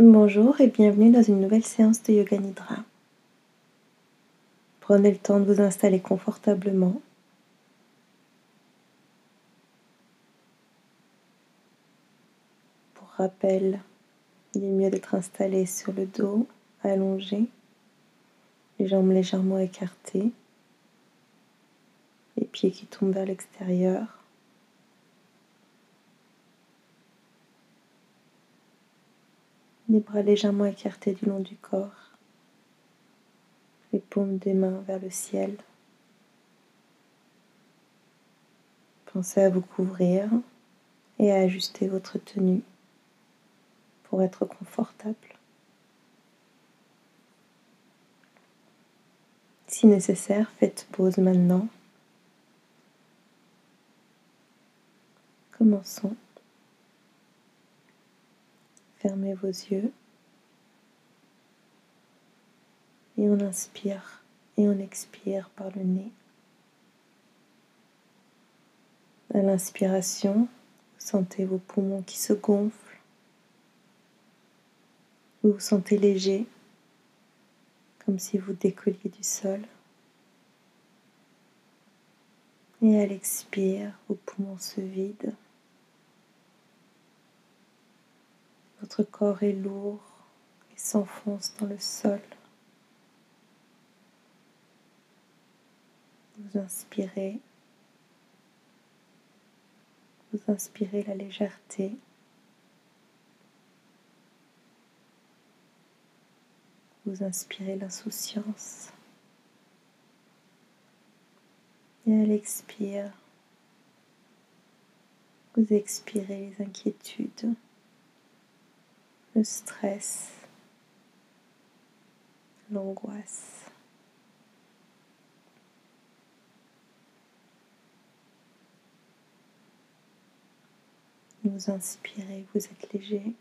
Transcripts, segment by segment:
Bonjour et bienvenue dans une nouvelle séance de Yoga Nidra. Prenez le temps de vous installer confortablement. Pour rappel, il est mieux d'être installé sur le dos, allongé, les jambes légèrement écartées, les pieds qui tombent vers l'extérieur. Les bras légèrement écartés du long du corps, les paumes des mains vers le ciel. Pensez à vous couvrir et à ajuster votre tenue pour être confortable. Si nécessaire, faites pause maintenant. Commençons. Fermez vos yeux. Et on inspire et on expire par le nez. À l'inspiration, vous sentez vos poumons qui se gonflent. Vous vous sentez léger, comme si vous décolliez du sol. Et à l'expire, vos poumons se vident. Votre corps est lourd et s'enfonce dans le sol. Vous inspirez. Vous inspirez la légèreté. Vous inspirez l'insouciance. Et à l'expire, vous expirez les inquiétudes le stress, l'angoisse. Vous inspirez, vous êtes léger.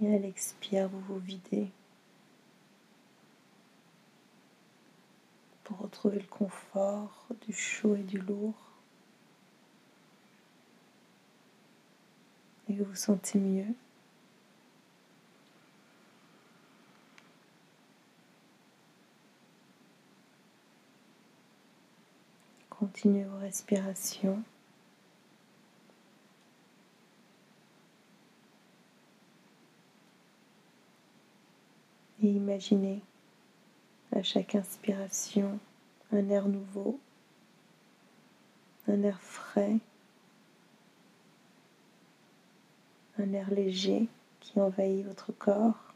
Et à l'expire, vous vous videz pour retrouver le confort du chaud et du lourd. Et vous vous sentez mieux. Continuez vos respirations. Et imaginez à chaque inspiration un air nouveau, un air frais un air léger qui envahit votre corps.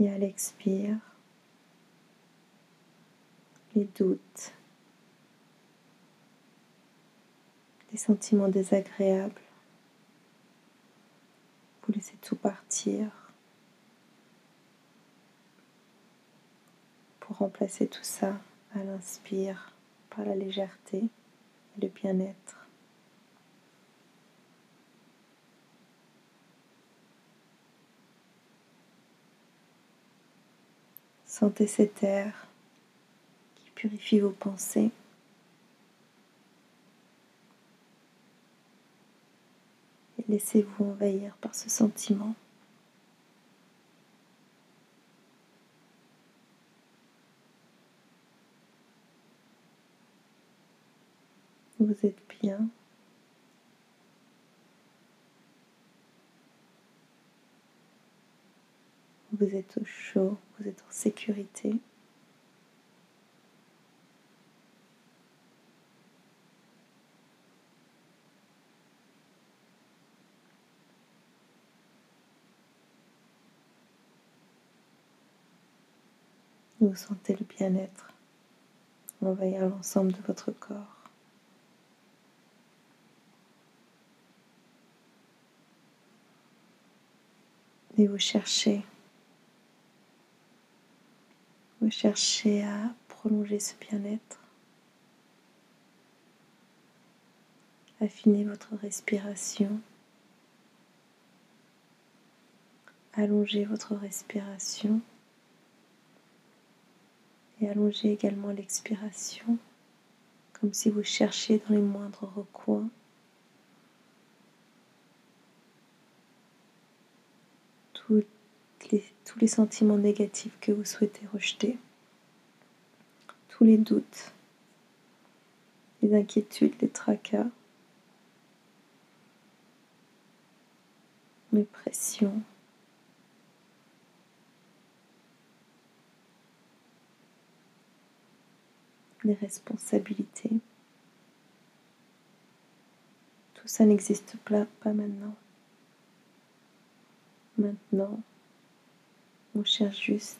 Et à l'expire, les doutes, les sentiments désagréables. Vous laissez tout partir pour remplacer tout ça à l'inspire par la légèreté et le bien-être. Sentez cet air qui purifie vos pensées. Et laissez-vous envahir par ce sentiment. Vous êtes bien. Vous êtes au chaud, vous êtes en sécurité. Vous sentez le bien-être envahir l'ensemble de votre corps. Et vous cherchez cherchez à prolonger ce bien-être. Affinez votre respiration. Allongez votre respiration et allongez également l'expiration comme si vous cherchiez dans les moindres recoins tous les, tous les sentiments négatifs que vous souhaitez rejeter, tous les doutes, les inquiétudes, les tracas, les pressions. les responsabilités. Tout ça n'existe pas, pas maintenant. Maintenant, on cherche juste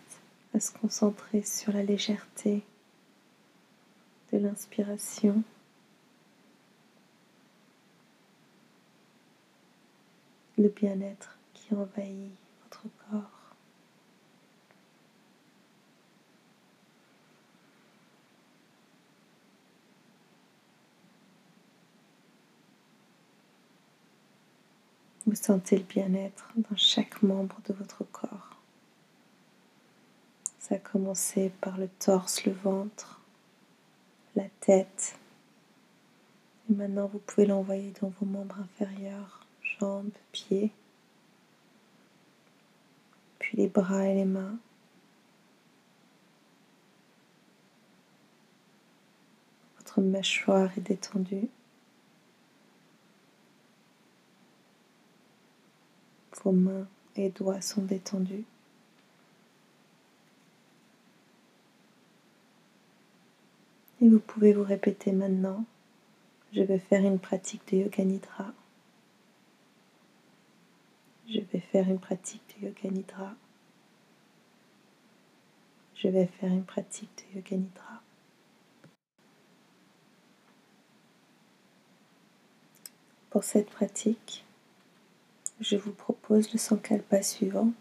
à se concentrer sur la légèreté de l'inspiration. Le bien-être qui envahit votre corps. Vous sentez le bien-être dans chaque membre de votre corps. Ça a commencé par le torse, le ventre, la tête. Et maintenant, vous pouvez l'envoyer dans vos membres inférieurs, jambes, pieds, puis les bras et les mains. Votre mâchoire est détendue. Vos mains et doigts sont détendus. Et vous pouvez vous répéter maintenant, je vais faire une pratique de Yoga Nidra. Je vais faire une pratique de Yoga Nidra. Je vais faire une pratique de Yoga Nidra. Pour cette pratique, je vous propose le sankalpa suivant.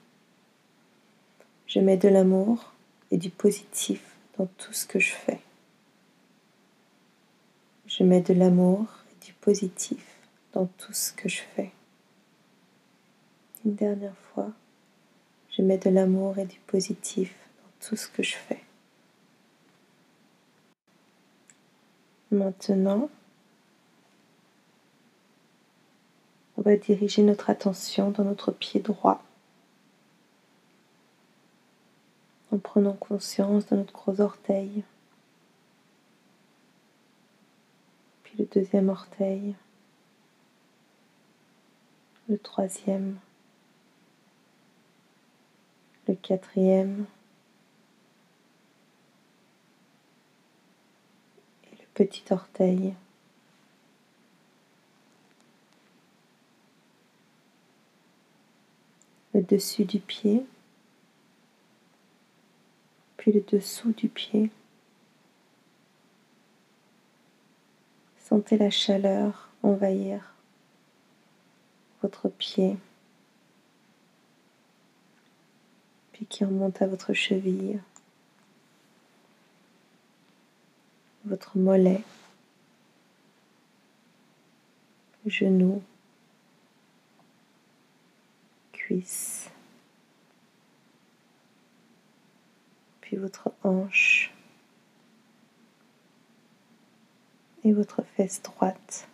Je mets de l'amour et du positif dans tout ce que je fais. Je mets de l'amour et du positif dans tout ce que je fais. Une dernière fois, je mets de l'amour et du positif dans tout ce que je fais. Maintenant, on va diriger notre attention dans notre pied droit en prenant conscience de notre gros orteil, le deuxième orteil, le troisième, le quatrième et le petit orteil. le dessus du pied, puis le dessous du pied. Sentez la chaleur envahir votre pied, puis qui remonte à votre cheville, votre mollet, genou, puis votre hanche et votre fesse droite.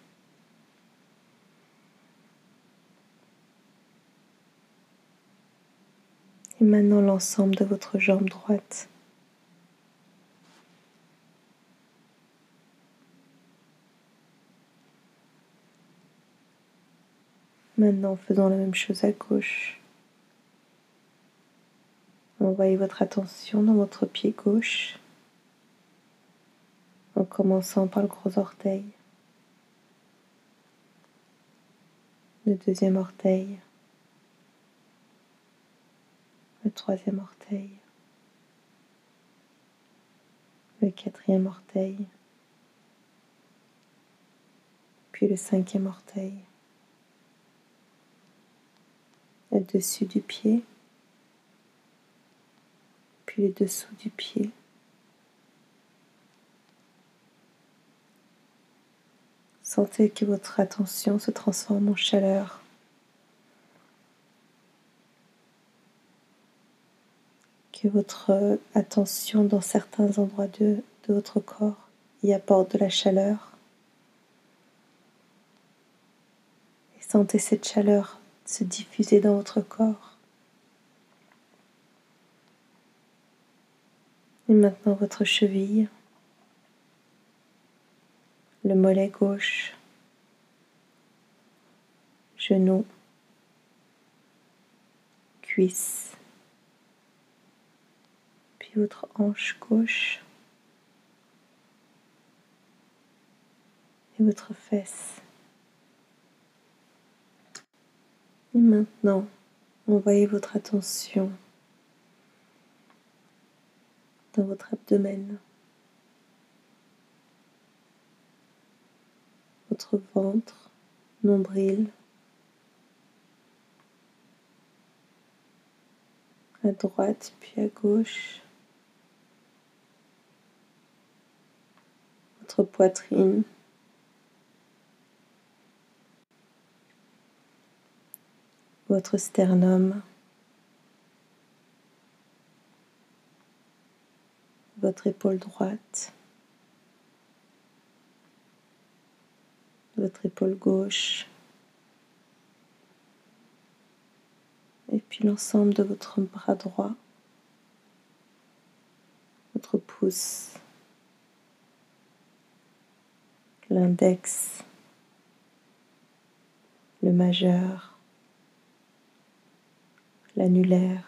Et maintenant l'ensemble de votre jambe droite. Maintenant, faisons la même chose à gauche. Envoyez votre attention dans votre pied gauche en commençant par le gros orteil, le deuxième orteil, le troisième orteil, le quatrième orteil, puis le cinquième orteil. le dessus du pied, puis le dessous du pied. Sentez que votre attention se transforme en chaleur. Que votre attention dans certains endroits de, de votre corps y apporte de la chaleur. Et sentez cette chaleur se diffuser dans votre corps. Et maintenant votre cheville, le mollet gauche, genou, cuisse, puis votre hanche gauche et votre fesse. Et maintenant, envoyez votre attention dans votre abdomen, votre ventre, nombril, à droite puis à gauche, votre poitrine, votre sternum, votre épaule droite, votre épaule gauche, et puis l'ensemble de votre bras droit, votre pouce, l'index, le majeur, l'annulaire.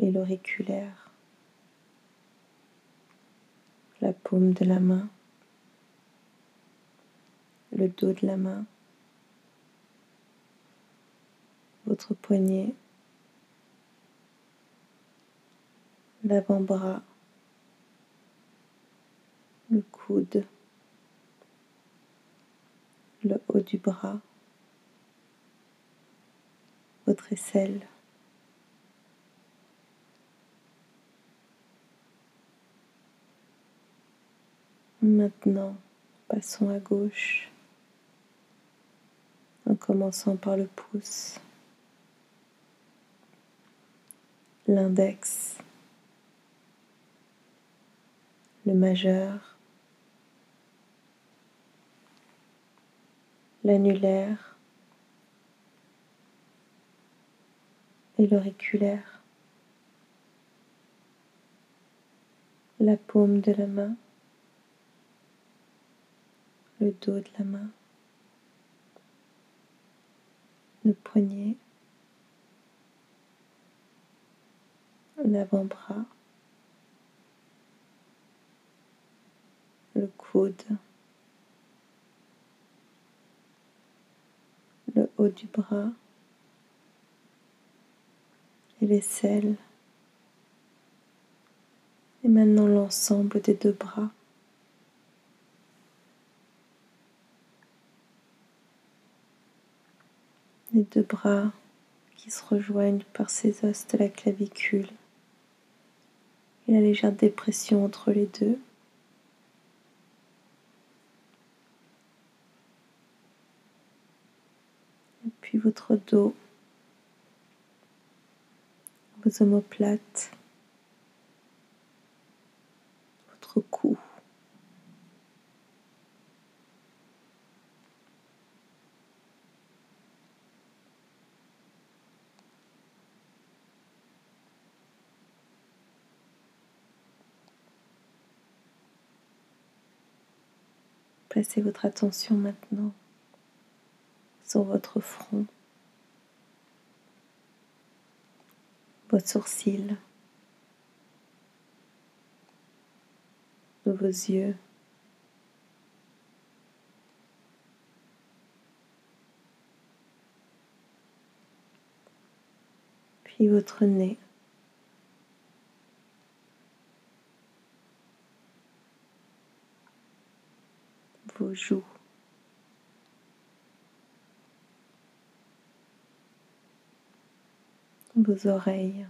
Et l'auriculaire, la paume de la main, le dos de la main, votre poignet, l'avant-bras, le coude, le haut du bras, votre aisselle. Maintenant, passons à gauche en commençant par le pouce. l'index, le majeur, l'annulaire. Et l'auriculaire, la paume de la main, le dos de la main, le poignet, l'avant-bras, le coude, le haut du bras et l'aisselle. Et maintenant l'ensemble des deux bras. Les deux bras qui se rejoignent par ces os de la clavicule et la légère dépression entre les deux. Et puis votre dos, vos omoplates, votre cou. Placez votre attention maintenant sur votre front, vos sourcils, vos yeux. Puis votre nez. Vos joues. Vos oreilles.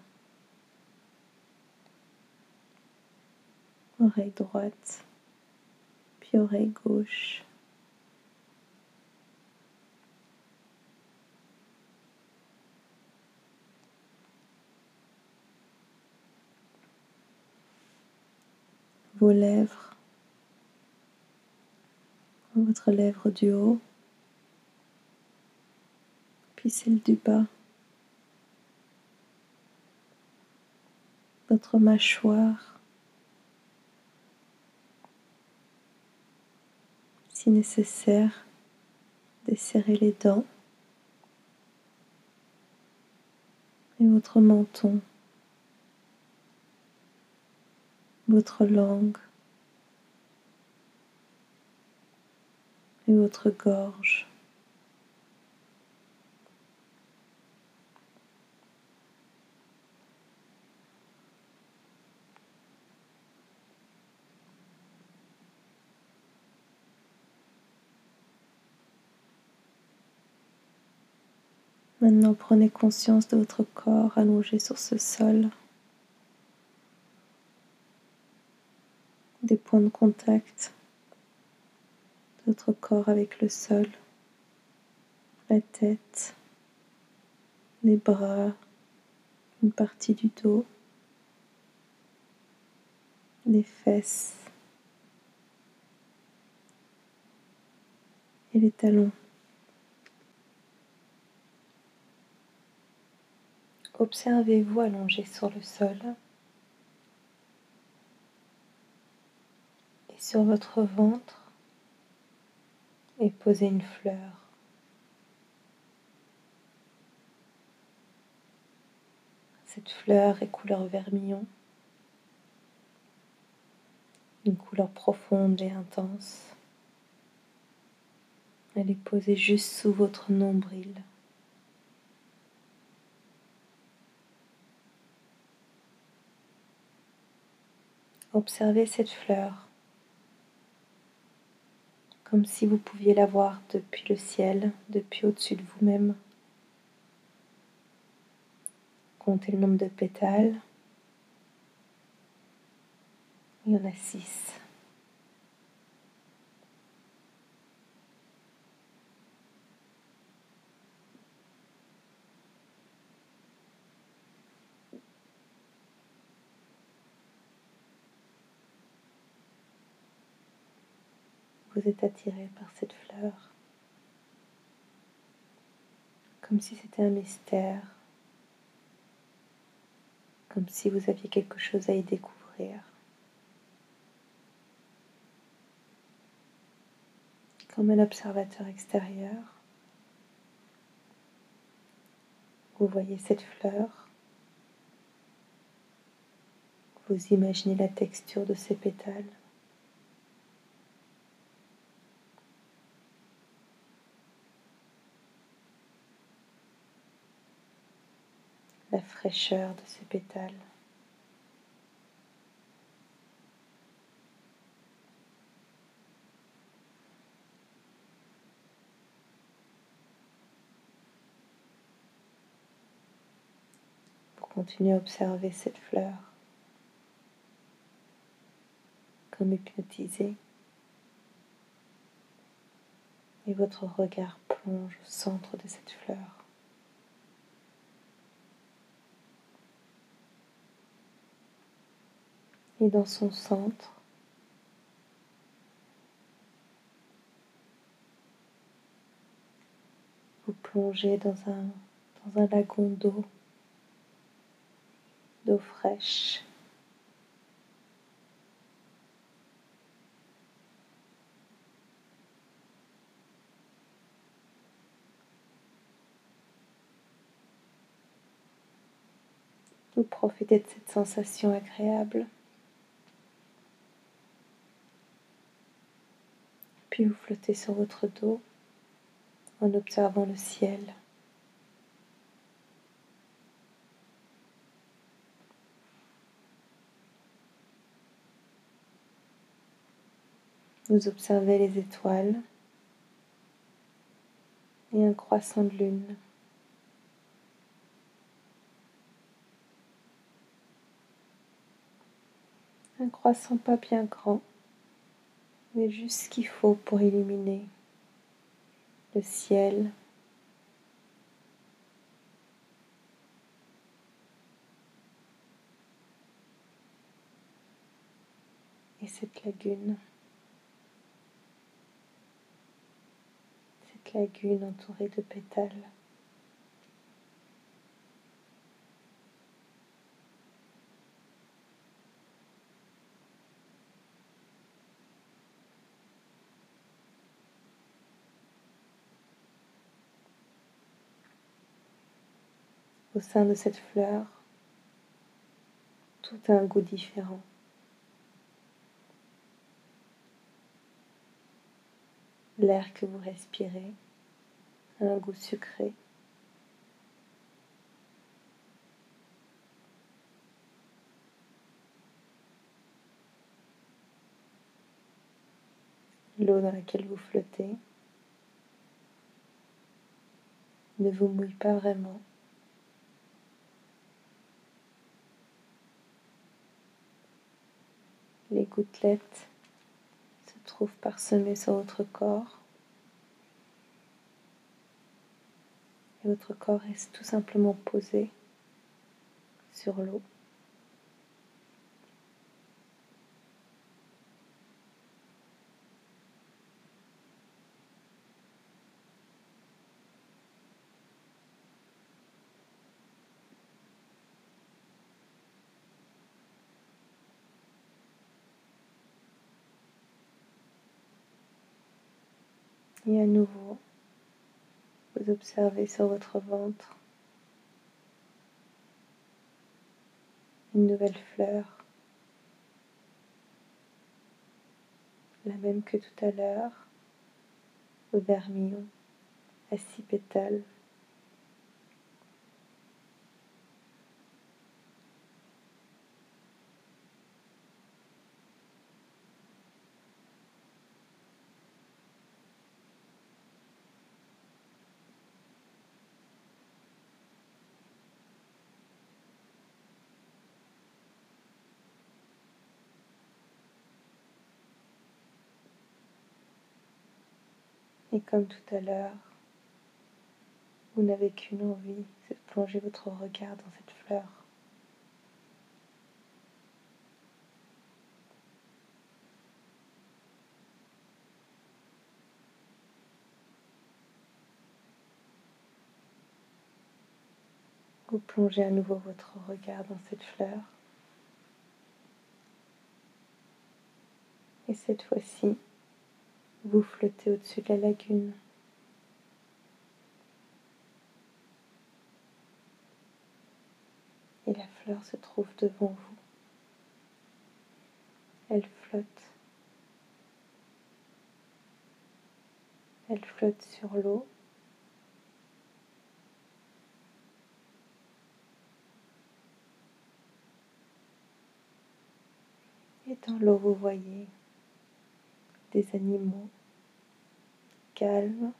Oreille droite, puis oreille gauche. vos lèvres, votre lèvre du haut, puis celle du bas, votre mâchoire, si nécessaire, desserrer les dents. Et votre menton, votre langue votre gorge. Maintenant, prenez conscience de votre corps allongé sur ce sol, des points de contact votre corps avec le sol, la tête, les bras, une partie du dos, les fesses et les talons. Observez-vous allongé sur le sol et sur votre ventre et posez une fleur. Cette fleur est couleur vermillon, une couleur profonde et intense. Elle est posée juste sous votre nombril. Observez cette fleur comme si vous pouviez la voir depuis le ciel, depuis au-dessus de vous-même. Comptez le nombre de pétales. Il y en a six. Vous êtes attiré par cette fleur, comme si c'était un mystère, comme si vous aviez quelque chose à y découvrir. Comme un observateur extérieur, vous voyez cette fleur, vous imaginez la texture de ses pétales. La fraîcheur de ses pétales. Pour continuer à observer cette fleur comme hypnotisé et votre regard plonge au centre de cette fleur. Et dans son centre. Vous plongez dans un, dans un lagon d'eau, d'eau fraîche. Vous profitez de cette sensation agréable. Puis vous flottez sur votre dos en observant le ciel. Vous observez les étoiles et un croissant de lune. Un croissant pas bien grand mais juste ce qu'il faut pour illuminer le ciel. Et et cette lagune. Cette lagune entourée de pétales. Au sein de cette fleur, tout a un goût différent. L'air que vous respirez a un goût sucré. L'eau dans laquelle vous flottez ne vous mouille pas vraiment. Les gouttelettes se trouvent parsemées sur votre corps. Et votre corps reste tout simplement posé sur l'eau. Et à nouveau, vous observez sur votre ventre une nouvelle fleur, la même que tout à l'heure, au vermillon à six pétales. Et comme tout à l'heure, vous n'avez qu'une envie, c'est de plonger votre regard dans cette fleur. Vous plongez à nouveau votre regard dans cette fleur. Et cette fois-ci, vous flottez au-dessus de la lagune. Et la fleur se trouve devant vous. Elle flotte. Elle flotte sur l'eau. Et dans l'eau, vous voyez des animaux calmes,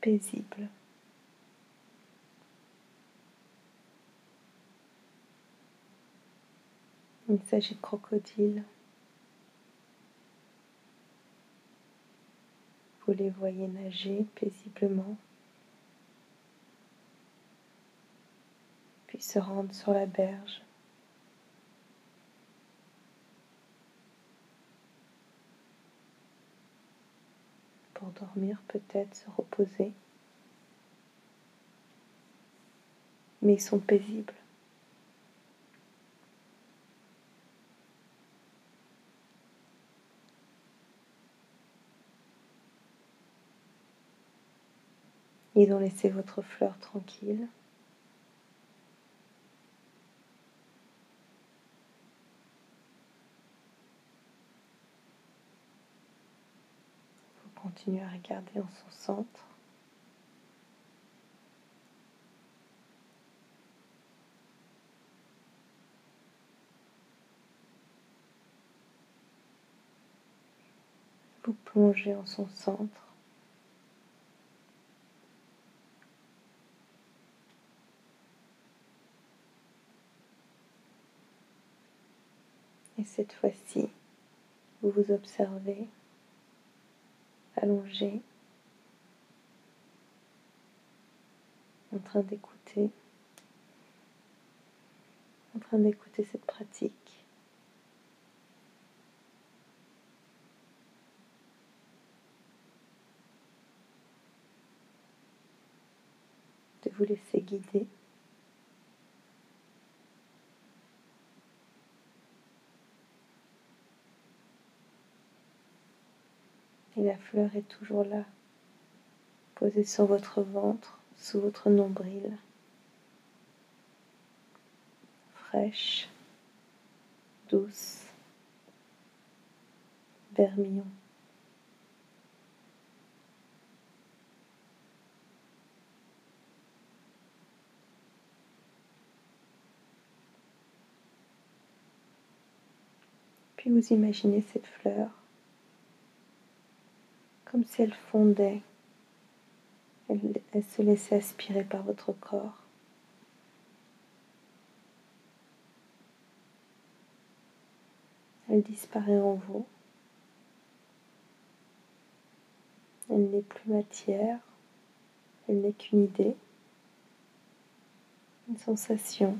paisibles. Il s'agit de crocodiles. Vous les voyez nager paisiblement, puis se rendre sur la berge. Dormir, peut-être se reposer. Mais ils sont paisibles. Ils ont laissé votre fleur tranquille. Continue à regarder en son centre. Vous plongez en son centre. Et cette fois-ci, vous vous observez allongé en train d'écouter en train d'écouter cette pratique. De vous laisser guider. Et la fleur est toujours là, posée sur votre ventre, sous votre nombril, fraîche, douce, vermillon. Puis vous imaginez cette fleur comme si elle fondait, elle, se laissait aspirer par votre corps. Elle disparaît en vous. Elle n'est plus matière, elle n'est qu'une idée, une sensation,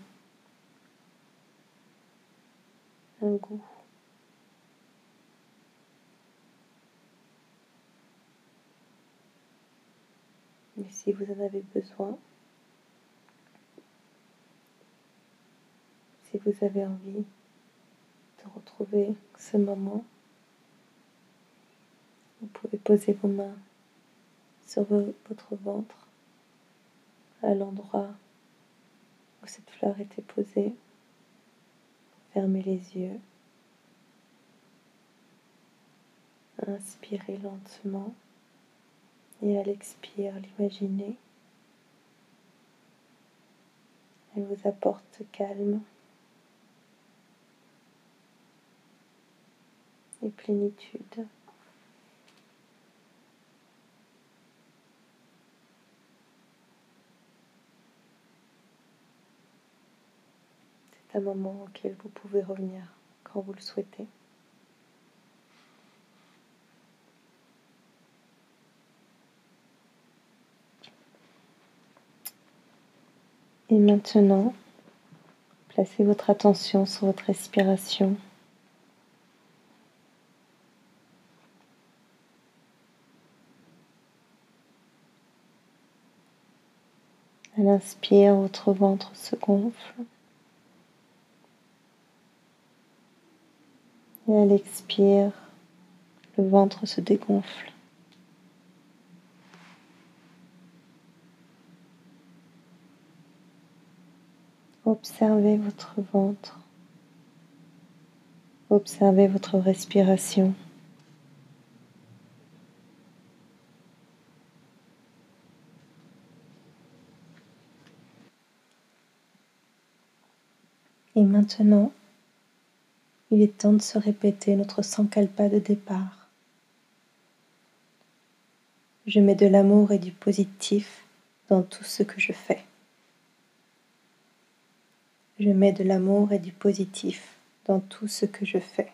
un goût. Si vous en avez besoin, si vous avez envie de retrouver ce moment, vous pouvez poser vos mains sur votre ventre à l'endroit où cette fleur était posée. Fermez les yeux. Inspirez lentement. Et à l'expire, l'imaginez. Elle vous apporte calme et plénitude. C'est un moment auquel vous pouvez revenir quand vous le souhaitez. Et maintenant, placez votre attention sur votre respiration. À l'inspire, votre ventre se gonfle. Et à l'expire, le ventre se dégonfle. Observez votre ventre. Observez votre respiration. Et maintenant, il est temps de se répéter notre sankalpa de départ. Je mets de l'amour et du positif dans tout ce que je fais. Je mets de l'amour et du positif dans tout ce que je fais.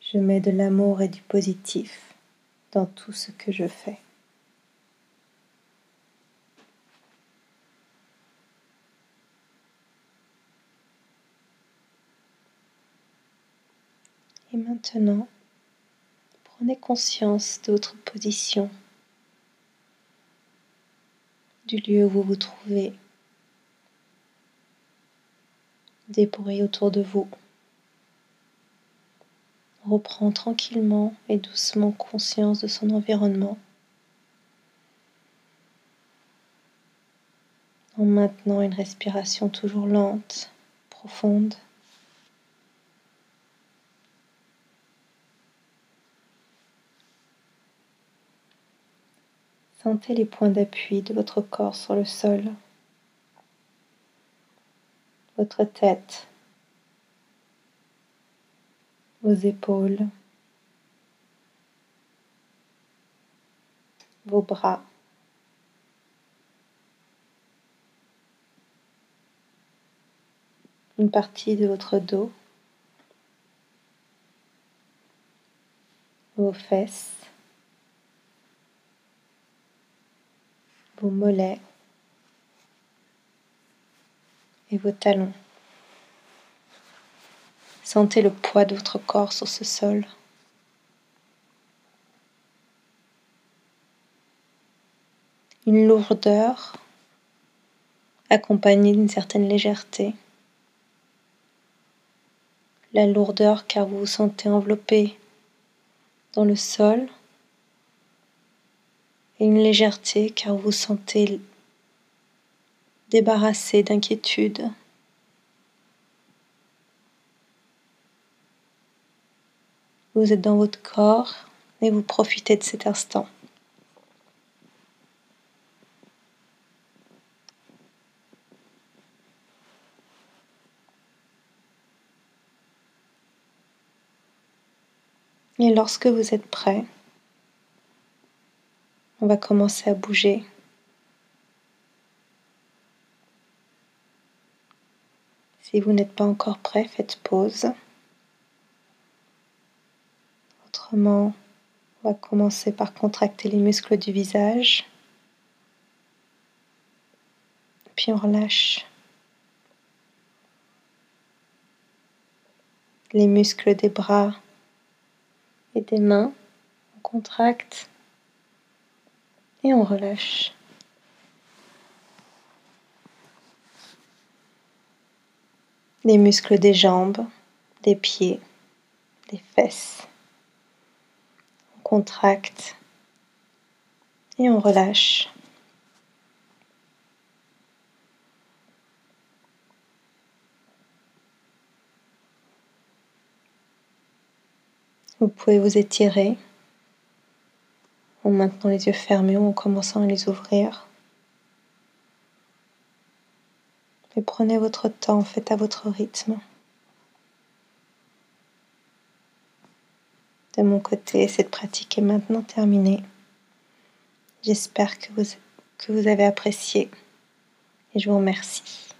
Je mets de l'amour et du positif dans tout ce que je fais. Et maintenant, prenez conscience de votre position, du lieu où vous vous trouvez des autour de vous. reprend tranquillement et doucement conscience de son environnement. En maintenant une respiration toujours lente, profonde. Sentez les points d'appui de votre corps sur le sol votre tête, vos épaules, vos bras. Une partie de votre dos, vos fesses, vos mollets, vos talons. Sentez le poids de votre corps sur ce sol. une lourdeur accompagnée d'une certaine légèreté. La lourdeur car vous vous sentez enveloppé dans le sol et une légèreté car vous sentez débarrassé d'inquiétude. Vous êtes dans votre corps et vous profitez de cet instant. Et lorsque vous êtes prêt, on va commencer à bouger. Si vous n'êtes pas encore prêt, faites pause. Autrement, on va commencer par contracter les muscles du visage. Puis on relâche. Les muscles des bras et des mains. On contracte et on relâche. Les muscles des jambes, des pieds, des fesses. On contracte et on relâche. Vous pouvez vous étirer en maintenant les yeux fermés ou en commençant à les ouvrir. Et prenez votre temps, faites à votre rythme. De mon côté, cette pratique est maintenant terminée. J'espère que vous, que vous avez apprécié et je vous remercie.